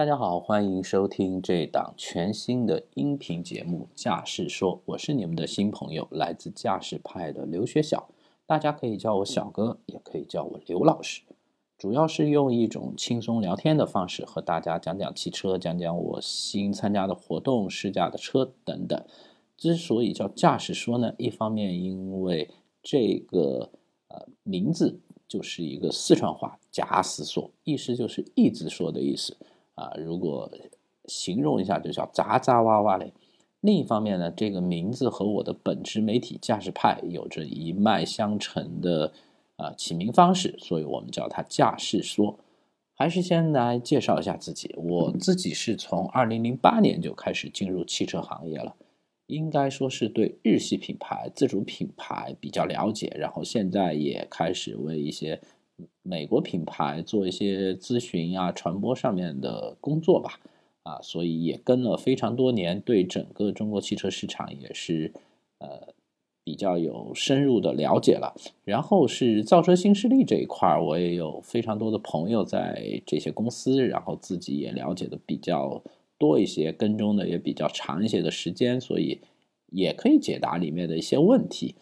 大家好，欢迎收听这档全新的音频节目《驾驶说》，我是你们的新朋友，来自驾驶派的刘学晓，大家可以叫我小哥，也可以叫我刘老师。主要是用一种轻松聊天的方式和大家讲讲汽车，讲讲我新参加的活动、试驾的车等等。之所以叫驾驶说呢，一方面因为这个呃名字就是一个四川话“假死说”，意思就是一直说的意思。啊，如果形容一下，就叫杂杂哇哇嘞。另一方面呢，这个名字和我的本职媒体驾驶派有着一脉相承的啊起名方式，所以我们叫它驾驶说。还是先来介绍一下自己，我自己是从二零零八年就开始进入汽车行业了，应该说是对日系品牌、自主品牌比较了解，然后现在也开始为一些。美国品牌做一些咨询啊、传播上面的工作吧，啊，所以也跟了非常多年，对整个中国汽车市场也是呃比较有深入的了解了。然后是造车新势力这一块儿，我也有非常多的朋友在这些公司，然后自己也了解的比较多一些，跟踪的也比较长一些的时间，所以也可以解答里面的一些问题。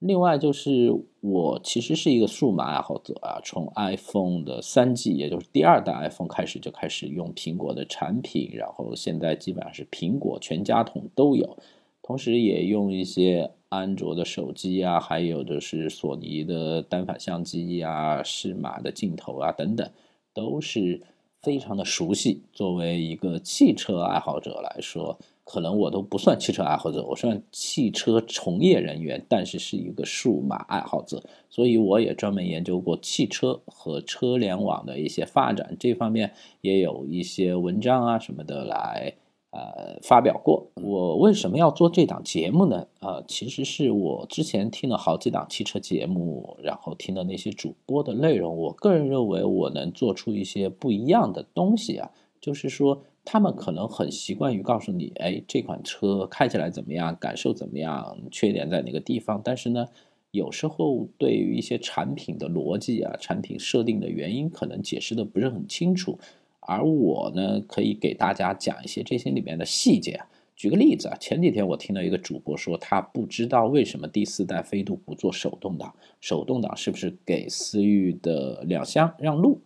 另外就是我其实是一个数码爱好者啊，从 iPhone 的三 G，也就是第二代 iPhone 开始就开始用苹果的产品，然后现在基本上是苹果全家桶都有，同时也用一些安卓的手机啊，还有就是索尼的单反相机呀、适马的镜头啊等等，都是非常的熟悉。作为一个汽车爱好者来说。可能我都不算汽车爱好者，我算汽车从业人员，但是是一个数码爱好者，所以我也专门研究过汽车和车联网的一些发展，这方面也有一些文章啊什么的来呃发表过。我为什么要做这档节目呢？呃，其实是我之前听了好几档汽车节目，然后听的那些主播的内容，我个人认为我能做出一些不一样的东西啊，就是说。他们可能很习惯于告诉你，哎，这款车开起来怎么样，感受怎么样，缺点在哪个地方。但是呢，有时候对于一些产品的逻辑啊、产品设定的原因，可能解释的不是很清楚。而我呢，可以给大家讲一些这些里面的细节。举个例子啊，前几天我听到一个主播说，他不知道为什么第四代飞度不做手动挡，手动挡是不是给思域的两厢让路？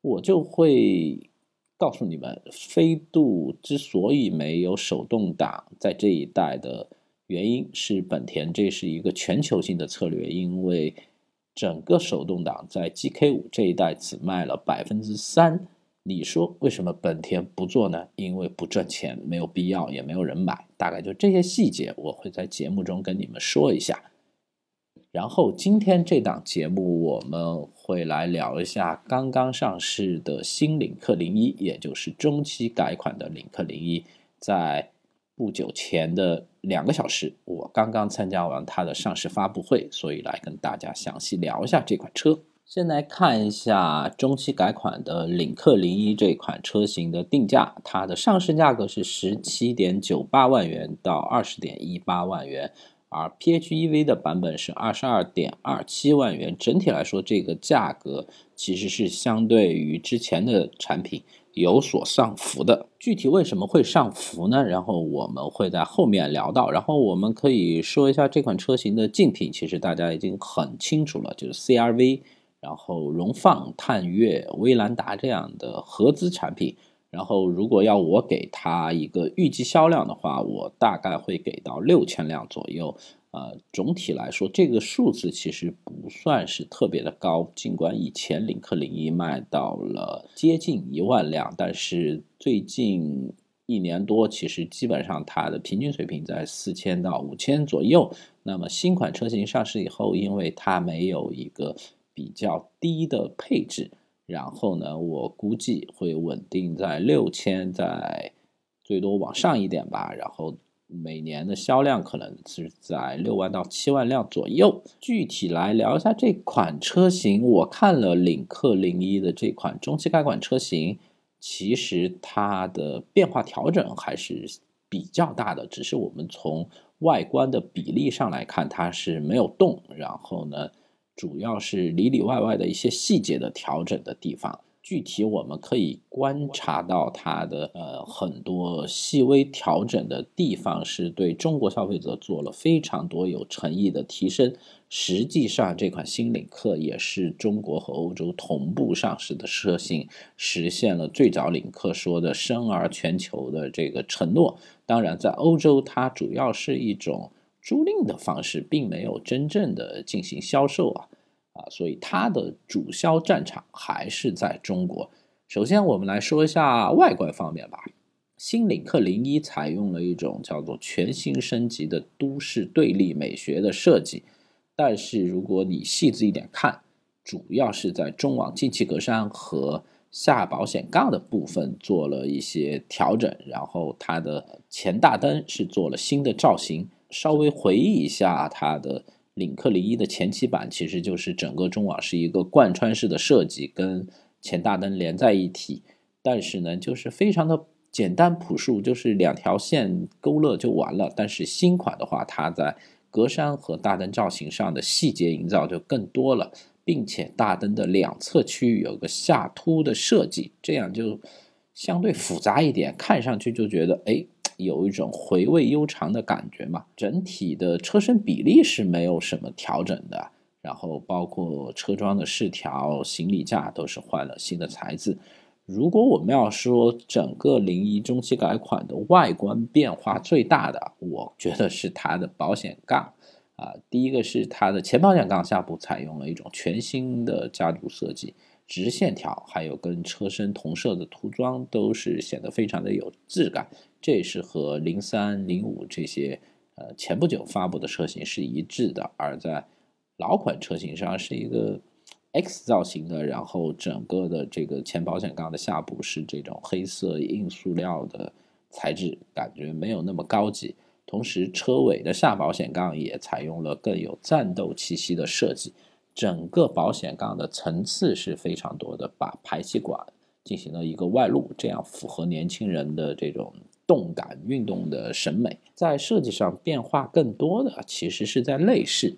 我就会。告诉你们，飞度之所以没有手动挡在这一代的原因是本田这是一个全球性的策略，因为整个手动挡在 GK 五这一代只卖了百分之三。你说为什么本田不做呢？因为不赚钱，没有必要，也没有人买。大概就这些细节，我会在节目中跟你们说一下。然后今天这档节目我们会来聊一下刚刚上市的新领克零一，也就是中期改款的领克零一。在不久前的两个小时，我刚刚参加完它的上市发布会，所以来跟大家详细聊一下这款车。先来看一下中期改款的领克零一这款车型的定价，它的上市价格是十七点九八万元到二十点一八万元。而 PHEV 的版本是二十二点二七万元，整体来说，这个价格其实是相对于之前的产品有所上浮的。具体为什么会上浮呢？然后我们会在后面聊到。然后我们可以说一下这款车型的竞品，其实大家已经很清楚了，就是 CRV，然后荣放、探岳、威兰达这样的合资产品。然后，如果要我给它一个预计销量的话，我大概会给到六千辆左右。呃，总体来说，这个数字其实不算是特别的高。尽管以前领克零一卖到了接近一万辆，但是最近一年多，其实基本上它的平均水平在四千到五千左右。那么新款车型上市以后，因为它没有一个比较低的配置。然后呢，我估计会稳定在六千，在最多往上一点吧。然后每年的销量可能是在六万到七万辆左右。具体来聊一下这款车型，我看了领克零一的这款中期改款车型，其实它的变化调整还是比较大的，只是我们从外观的比例上来看，它是没有动。然后呢？主要是里里外外的一些细节的调整的地方，具体我们可以观察到它的呃很多细微调整的地方，是对中国消费者做了非常多有诚意的提升。实际上，这款新领克也是中国和欧洲同步上市的车型，实现了最早领克说的生而全球的这个承诺。当然，在欧洲它主要是一种租赁的方式，并没有真正的进行销售啊。啊，所以它的主销战场还是在中国。首先，我们来说一下外观方面吧。新领克零一采用了一种叫做全新升级的都市对立美学的设计，但是如果你细致一点看，主要是在中网进气格栅和下保险杠的部分做了一些调整，然后它的前大灯是做了新的造型。稍微回忆一下它的。领克零一的前期版其实就是整个中网是一个贯穿式的设计，跟前大灯连在一起，但是呢，就是非常的简单朴素，就是两条线勾勒就完了。但是新款的话，它在格栅和大灯造型上的细节营造就更多了，并且大灯的两侧区域有个下凸的设计，这样就相对复杂一点，看上去就觉得哎。有一种回味悠长的感觉嘛。整体的车身比例是没有什么调整的，然后包括车窗的饰条、行李架都是换了新的材质。如果我们要说整个零一中期改款的外观变化最大的，我觉得是它的保险杠啊。第一个是它的前保险杠下部采用了一种全新的家族设计，直线条，还有跟车身同色的涂装都是显得非常的有质感。这是和零三、零五这些呃前不久发布的车型是一致的，而在老款车型上是一个 X 造型的，然后整个的这个前保险杠的下部是这种黑色硬塑料的材质，感觉没有那么高级。同时，车尾的下保险杠也采用了更有战斗气息的设计，整个保险杠的层次是非常多的，把排气管进行了一个外露，这样符合年轻人的这种。动感运动的审美，在设计上变化更多的其实是在内饰。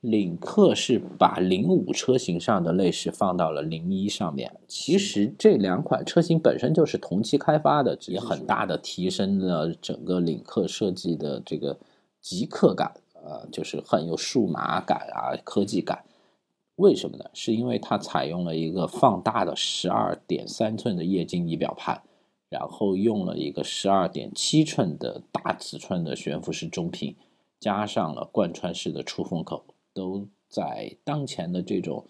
领克是把零五车型上的内饰放到了零一上面。其实这两款车型本身就是同期开发的，也很大的提升了整个领克设计的这个极客感，呃，就是很有数码感啊，科技感。为什么呢？是因为它采用了一个放大的十二点三寸的液晶仪表盘。然后用了一个十二点七寸的大尺寸的悬浮式中屏，加上了贯穿式的出风口，都在当前的这种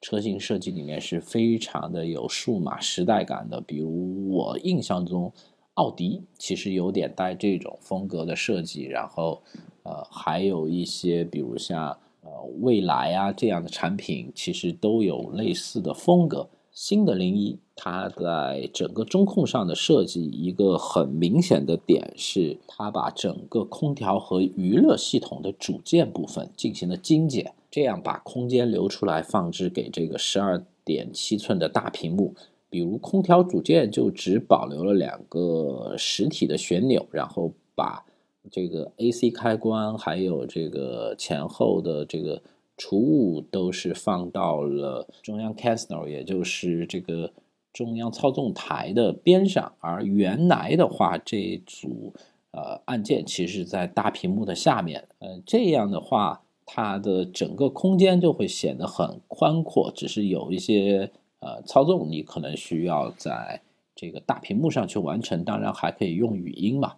车型设计里面是非常的有数码时代感的。比如我印象中，奥迪其实有点带这种风格的设计，然后呃还有一些比如像呃蔚来啊这样的产品，其实都有类似的风格。新的零一，它在整个中控上的设计，一个很明显的点是，它把整个空调和娱乐系统的组件部分进行了精简，这样把空间留出来放置给这个十二点七寸的大屏幕。比如空调组件就只保留了两个实体的旋钮，然后把这个 AC 开关还有这个前后的这个。储物都是放到了中央 caster，也就是这个中央操纵台的边上，而原来的话，这组呃按键其实在大屏幕的下面，呃，这样的话，它的整个空间就会显得很宽阔，只是有一些呃操纵你可能需要在这个大屏幕上去完成，当然还可以用语音嘛。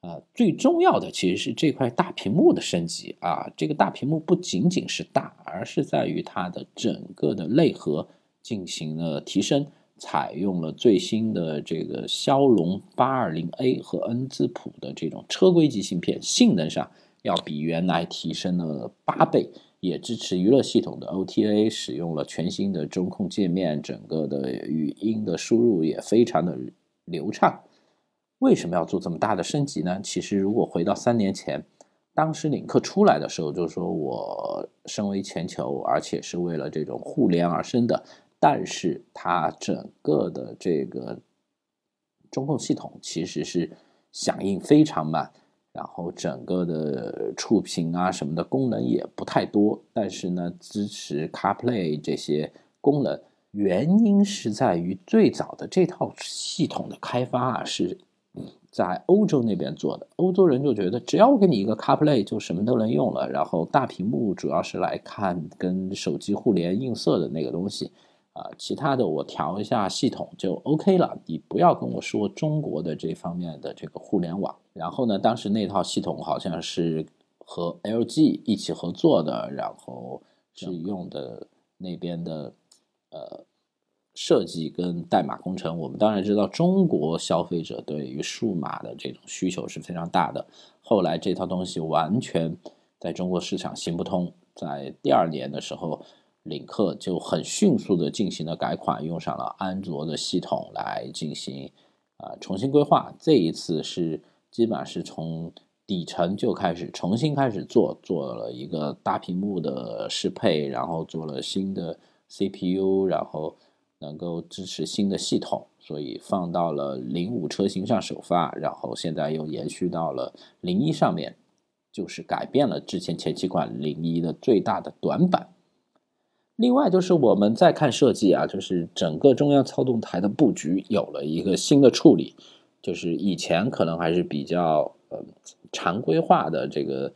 啊，最重要的其实是这块大屏幕的升级啊！这个大屏幕不仅仅是大，而是在于它的整个的内核进行了提升，采用了最新的这个骁龙八二零 A 和恩智浦的这种车规级芯片，性能上要比原来提升了八倍，也支持娱乐系统的 OTA，使用了全新的中控界面，整个的语音的输入也非常的流畅。为什么要做这么大的升级呢？其实，如果回到三年前，当时领克出来的时候，就是说我身为全球，而且是为了这种互联而生的，但是它整个的这个中控系统其实是响应非常慢，然后整个的触屏啊什么的功能也不太多，但是呢，支持 CarPlay 这些功能。原因是在于最早的这套系统的开发啊是在欧洲那边做的，欧洲人就觉得只要我给你一个 CarPlay 就什么都能用了，然后大屏幕主要是来看跟手机互联映射的那个东西。啊，其他的我调一下系统就 OK 了。你不要跟我说中国的这方面的这个互联网。然后呢，当时那套系统好像是和 LG 一起合作的，然后是用的那边的呃设计跟代码工程。我们当然知道，中国消费者对于数码的这种需求是非常大的。后来这套东西完全在中国市场行不通，在第二年的时候。领克就很迅速的进行了改款，用上了安卓的系统来进行啊重新规划。这一次是基本上是从底层就开始重新开始做，做了一个大屏幕的适配，然后做了新的 CPU，然后能够支持新的系统，所以放到了零五车型上首发，然后现在又延续到了零一上面，就是改变了之前前期款零一的最大的短板。另外就是我们再看设计啊，就是整个中央操纵台的布局有了一个新的处理，就是以前可能还是比较呃常规化的这个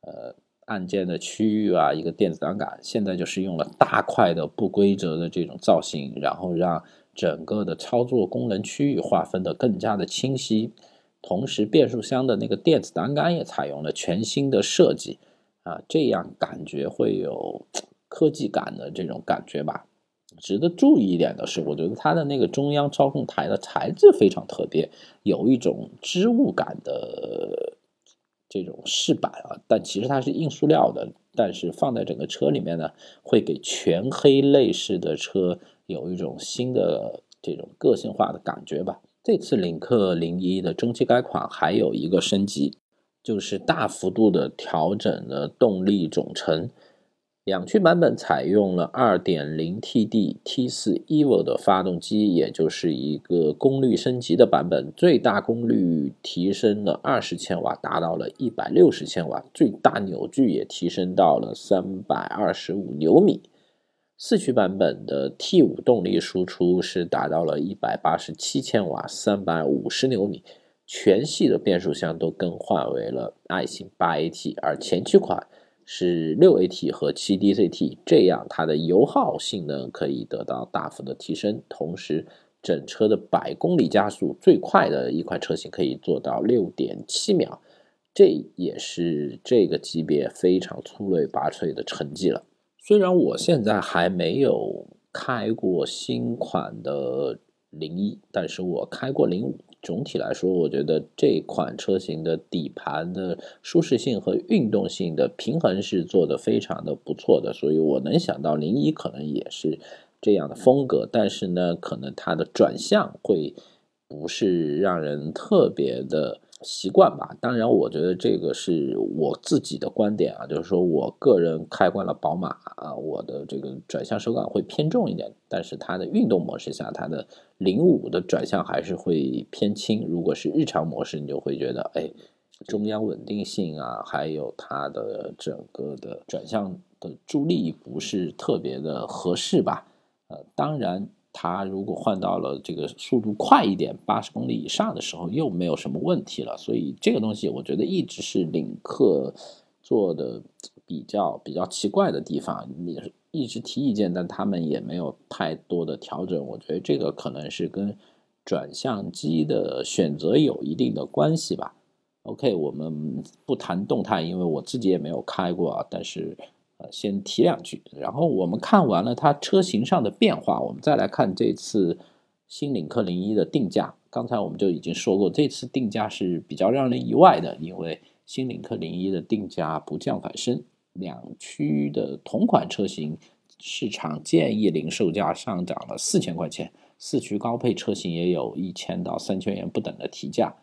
呃按键的区域啊，一个电子档杆，现在就是用了大块的不规则的这种造型，然后让整个的操作功能区域划分的更加的清晰，同时变速箱的那个电子档杆也采用了全新的设计啊，这样感觉会有。科技感的这种感觉吧，值得注意一点的是，我觉得它的那个中央操控台的材质非常特别，有一种织物感的这种饰板啊，但其实它是硬塑料的，但是放在整个车里面呢，会给全黑内饰的车有一种新的这种个性化的感觉吧。这次领克零一的中期改款还有一个升级，就是大幅度的调整了动力总成。两驱版本采用了 2.0T D T4 Evo 的发动机，也就是一个功率升级的版本，最大功率提升了20千瓦，达到了160千瓦，最大扭矩也提升到了325牛米。四驱版本的 T5 动力输出是达到了187千瓦，350牛米，全系的变速箱都更换为了爱信 8AT，而前驱款。是六 AT 和七 DCT，这样它的油耗性能可以得到大幅的提升，同时整车的百公里加速最快的一款车型可以做到六点七秒，这也是这个级别非常出类拔萃的成绩了。虽然我现在还没有开过新款的零一，但是我开过零五。总体来说，我觉得这款车型的底盘的舒适性和运动性的平衡是做的非常的不错的，所以我能想到零一可能也是这样的风格，但是呢，可能它的转向会不是让人特别的。习惯吧，当然，我觉得这个是我自己的观点啊，就是说我个人开惯了宝马啊，我的这个转向手感会偏重一点，但是它的运动模式下，它的零五的转向还是会偏轻。如果是日常模式，你就会觉得，哎，中央稳定性啊，还有它的整个的转向的助力不是特别的合适吧？呃，当然。它如果换到了这个速度快一点，八十公里以上的时候，又没有什么问题了。所以这个东西，我觉得一直是领克做的比较比较奇怪的地方。也是一直提意见，但他们也没有太多的调整。我觉得这个可能是跟转向机的选择有一定的关系吧。OK，我们不谈动态，因为我自己也没有开过啊，但是。呃，先提两句，然后我们看完了它车型上的变化，我们再来看这次新领克零一的定价。刚才我们就已经说过，这次定价是比较让人意外的，因为新领克零一的定价不降反升，两驱的同款车型市场建议零售价上涨了四千块钱，四驱高配车型也有一千到三千元不等的提价，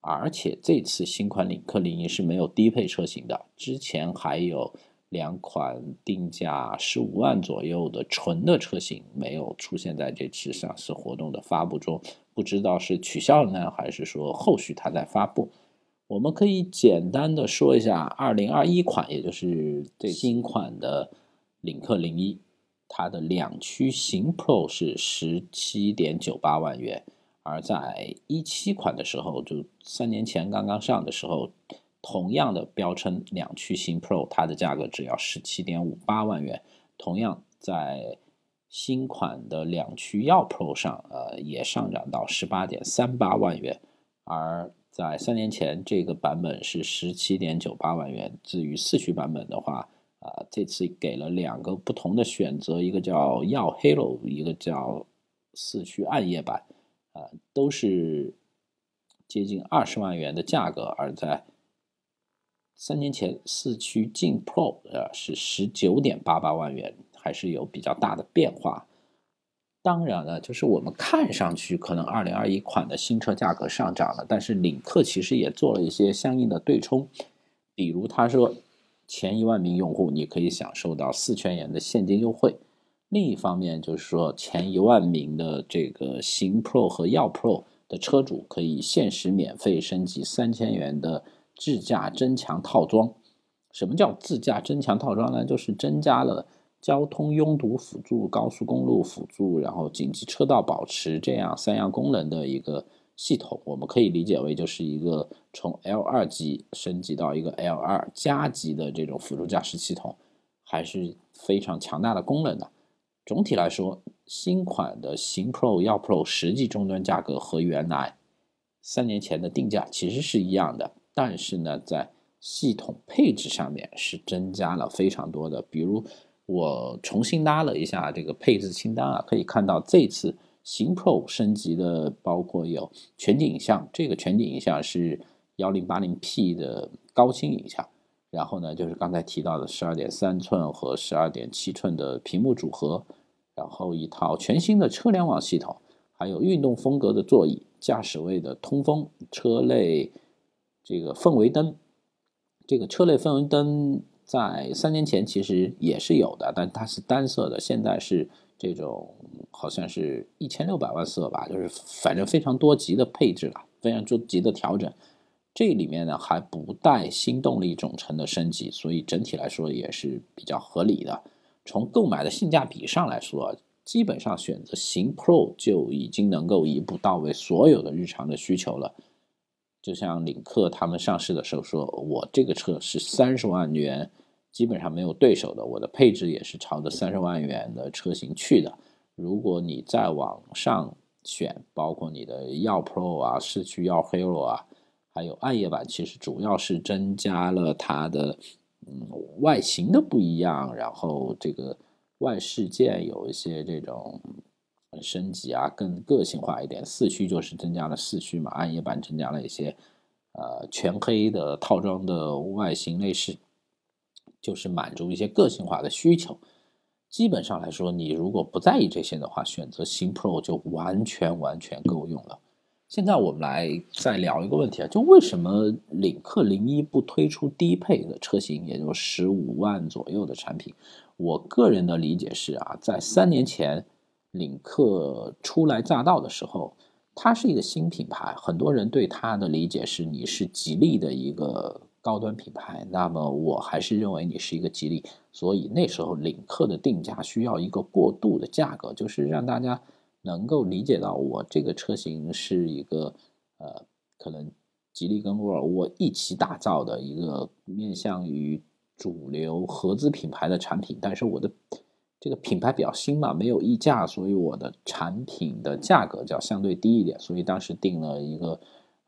而且这次新款领克零一是没有低配车型的，之前还有。两款定价十五万左右的纯的车型没有出现在这次上市活动的发布中，不知道是取消了呢，还是说后续它在发布？我们可以简单的说一下，二零二一款，也就是最新款的领克零一，它的两驱型 Pro 是十七点九八万元，而在一七款的时候，就三年前刚刚上的时候，同样的标称两驱型 Pro，它的价格只要十七点五八万元。同样在新款的两驱耀 Pro 上，呃，也上涨到十八点三八万元，而在三年前这个版本是十七点九八万元。至于四驱版本的话，啊，这次给了两个不同的选择，一个叫耀 Halo，一个叫四驱暗夜版，啊，都是接近二十万元的价格。而在三年前，四驱劲 Pro 呃是十九点八八万元。还是有比较大的变化。当然了，就是我们看上去可能二零二一款的新车价格上涨了，但是领克其实也做了一些相应的对冲，比如他说前一万名用户你可以享受到四千元的现金优惠，另一方面就是说前一万名的这个行 Pro 和耀 Pro 的车主可以限时免费升级三千元的智驾增强套装。什么叫自驾增强套装呢？就是增加了。交通拥堵辅助、高速公路辅助，然后紧急车道保持这样三样功能的一个系统，我们可以理解为就是一个从 L 二级升级到一个 L 二加级的这种辅助驾驶系统，还是非常强大的功能的。总体来说，新款的行 Pro、耀 Pro 实际终端价格和原来三年前的定价其实是一样的，但是呢，在系统配置上面是增加了非常多的，比如。我重新拉了一下这个配置清单啊，可以看到这次新 Pro 升级的包括有全景影像，这个全景影像是幺零八零 P 的高清影像，然后呢就是刚才提到的十二点三寸和十二点七寸的屏幕组合，然后一套全新的车联网系统，还有运动风格的座椅，驾驶位的通风，车内这个氛围灯，这个车内氛围灯。在三年前其实也是有的，但它是单色的，现在是这种好像是一千六百万色吧，就是反正非常多级的配置了，非常多级的调整。这里面呢还不带新动力总成的升级，所以整体来说也是比较合理的。从购买的性价比上来说，基本上选择型 Pro 就已经能够一步到位所有的日常的需求了。就像领克他们上市的时候说，我这个车是三十万元，基本上没有对手的。我的配置也是朝着三十万元的车型去的。如果你再往上选，包括你的耀 Pro 啊、市区耀 Hero 啊，还有暗夜版，其实主要是增加了它的嗯外形的不一样，然后这个外饰件有一些这种。升级啊，更个性化一点。四驱就是增加了四驱嘛，暗夜版增加了一些，呃，全黑的套装的外形内饰，就是满足一些个性化的需求。基本上来说，你如果不在意这些的话，选择新 Pro 就完全完全够用了。现在我们来再聊一个问题啊，就为什么领克零一不推出低配的车型，也就十五万左右的产品？我个人的理解是啊，在三年前。领克初来乍到的时候，它是一个新品牌，很多人对它的理解是你是吉利的一个高端品牌。那么我还是认为你是一个吉利，所以那时候领克的定价需要一个过渡的价格，就是让大家能够理解到我这个车型是一个呃，可能吉利跟沃尔沃一起打造的一个面向于主流合资品牌的产品，但是我的。这个品牌比较新嘛，没有溢价，所以我的产品的价格就要相对低一点，所以当时定了一个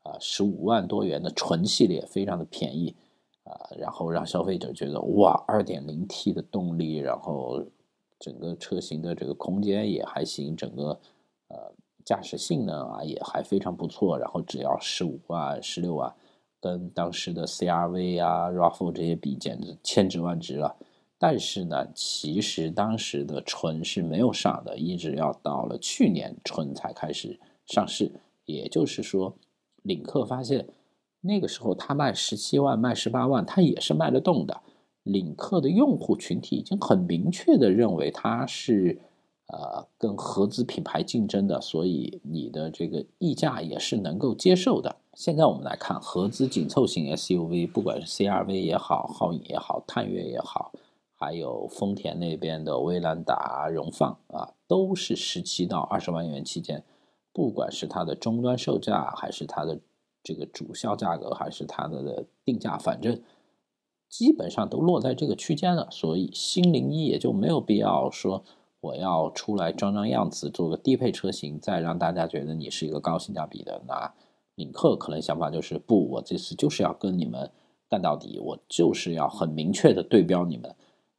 啊十五万多元的纯系列，非常的便宜啊，然后让消费者觉得哇，二点零 T 的动力，然后整个车型的这个空间也还行，整个呃驾驶性能啊也还非常不错，然后只要十五万、十六万，跟当时的 CRV 啊、RAV4 这些比，简直千值万值了。但是呢，其实当时的纯是没有上的，一直要到了去年纯才开始上市。也就是说，领克发现那个时候他卖十七万、卖十八万，他也是卖得动的。领克的用户群体已经很明确的认为它是呃跟合资品牌竞争的，所以你的这个溢价也是能够接受的。现在我们来看合资紧凑型 SUV，不管是 CRV 也好，皓影也好，探岳也好。还有丰田那边的威兰达、荣放啊，都是十七到二十万元期间。不管是它的终端售价，还是它的这个主销价格，还是它的定价，反正基本上都落在这个区间了。所以新零一也就没有必要说我要出来装装样子，做个低配车型，再让大家觉得你是一个高性价比的。那领克可能想法就是不，我这次就是要跟你们干到底，我就是要很明确的对标你们。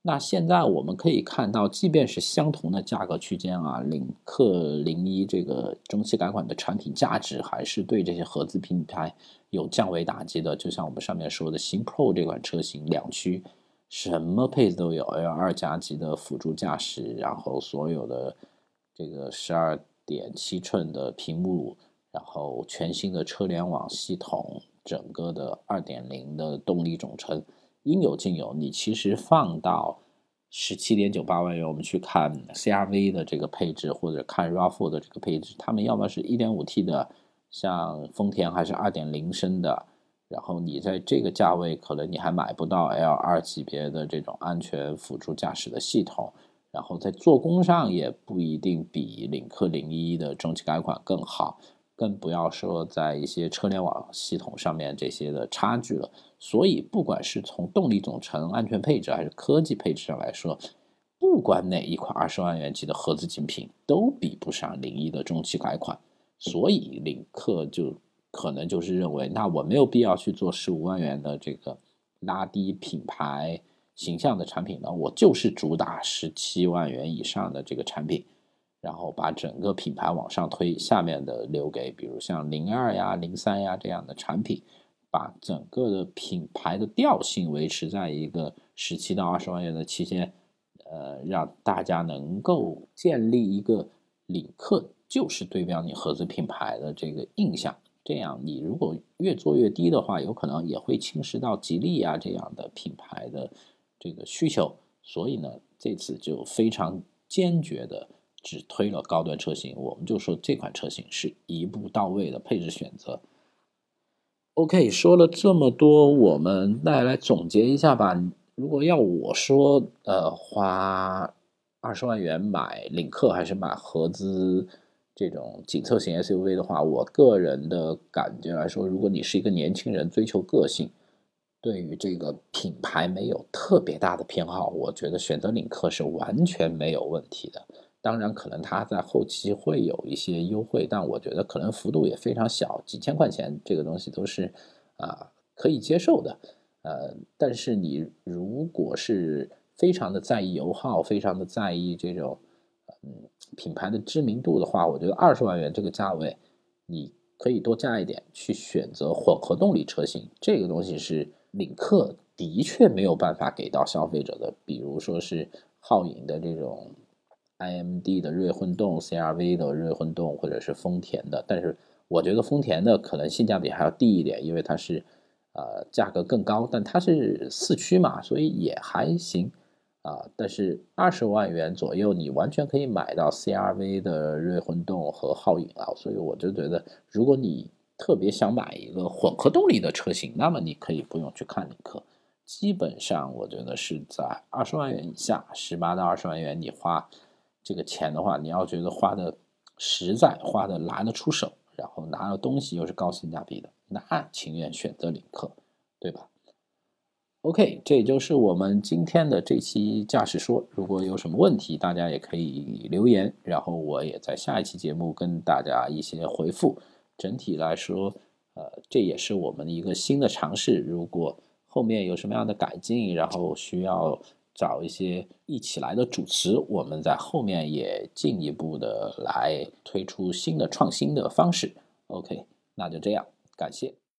那现在我们可以看到，即便是相同的价格区间啊，领克零一这个中期改款的产品价值还是对这些合资品牌有降维打击的。就像我们上面说的，新 Pro 这款车型两驱，什么配置都有，L 二加级的辅助驾驶，然后所有的这个十二点七寸的屏幕，然后全新的车联网系统，整个的二点零的动力总成。应有尽有，你其实放到十七点九八万元，我们去看 CRV 的这个配置，或者看 RAV4 的这个配置，他们要么是一点五 T 的，像丰田还是二点零升的，然后你在这个价位，可能你还买不到 L2 级别的这种安全辅助驾驶的系统，然后在做工上也不一定比领克零一的中期改款更好。更不要说在一些车联网系统上面这些的差距了。所以，不管是从动力总成、安全配置还是科技配置上来说，不管哪一款二十万元级的合资精品都比不上零一的中期改款。所以，领克就可能就是认为，那我没有必要去做十五万元的这个拉低品牌形象的产品呢，我就是主打十七万元以上的这个产品。然后把整个品牌往上推，下面的留给比如像零二呀、零三呀这样的产品，把整个的品牌的调性维持在一个十七到二十万元的期间，呃，让大家能够建立一个领克就是对标你合资品牌的这个印象。这样你如果越做越低的话，有可能也会侵蚀到吉利呀这样的品牌的这个需求。所以呢，这次就非常坚决的。只推了高端车型，我们就说这款车型是一步到位的配置选择。OK，说了这么多，我们再来总结一下吧。如果要我说，呃，花二十万元买领克还是买合资这种紧凑型 SUV 的话，我个人的感觉来说，如果你是一个年轻人，追求个性，对于这个品牌没有特别大的偏好，我觉得选择领克是完全没有问题的。当然，可能它在后期会有一些优惠，但我觉得可能幅度也非常小，几千块钱这个东西都是啊可以接受的。呃，但是你如果是非常的在意油耗，非常的在意这种嗯品牌的知名度的话，我觉得二十万元这个价位，你可以多加一点去选择混合动力车型，这个东西是领克的确没有办法给到消费者的，比如说是皓影的这种。iMD 的锐混动，CRV 的锐混动，或者是丰田的，但是我觉得丰田的可能性价比还要低一点，因为它是呃价格更高，但它是四驱嘛，所以也还行啊。但是二十万元左右，你完全可以买到 CRV 的锐混动和皓影啊，所以我就觉得，如果你特别想买一个混合动力的车型，那么你可以不用去看领克，基本上我觉得是在二十万元以下，十八到二十万元你花。这个钱的话，你要觉得花的实在，花的拿得出手，然后拿的东西又是高性价比的，那情愿选择领克，对吧？OK，这也就是我们今天的这期驾驶说。如果有什么问题，大家也可以留言，然后我也在下一期节目跟大家一些回复。整体来说，呃，这也是我们的一个新的尝试。如果后面有什么样的改进，然后需要。找一些一起来的主持，我们在后面也进一步的来推出新的创新的方式。OK，那就这样，感谢。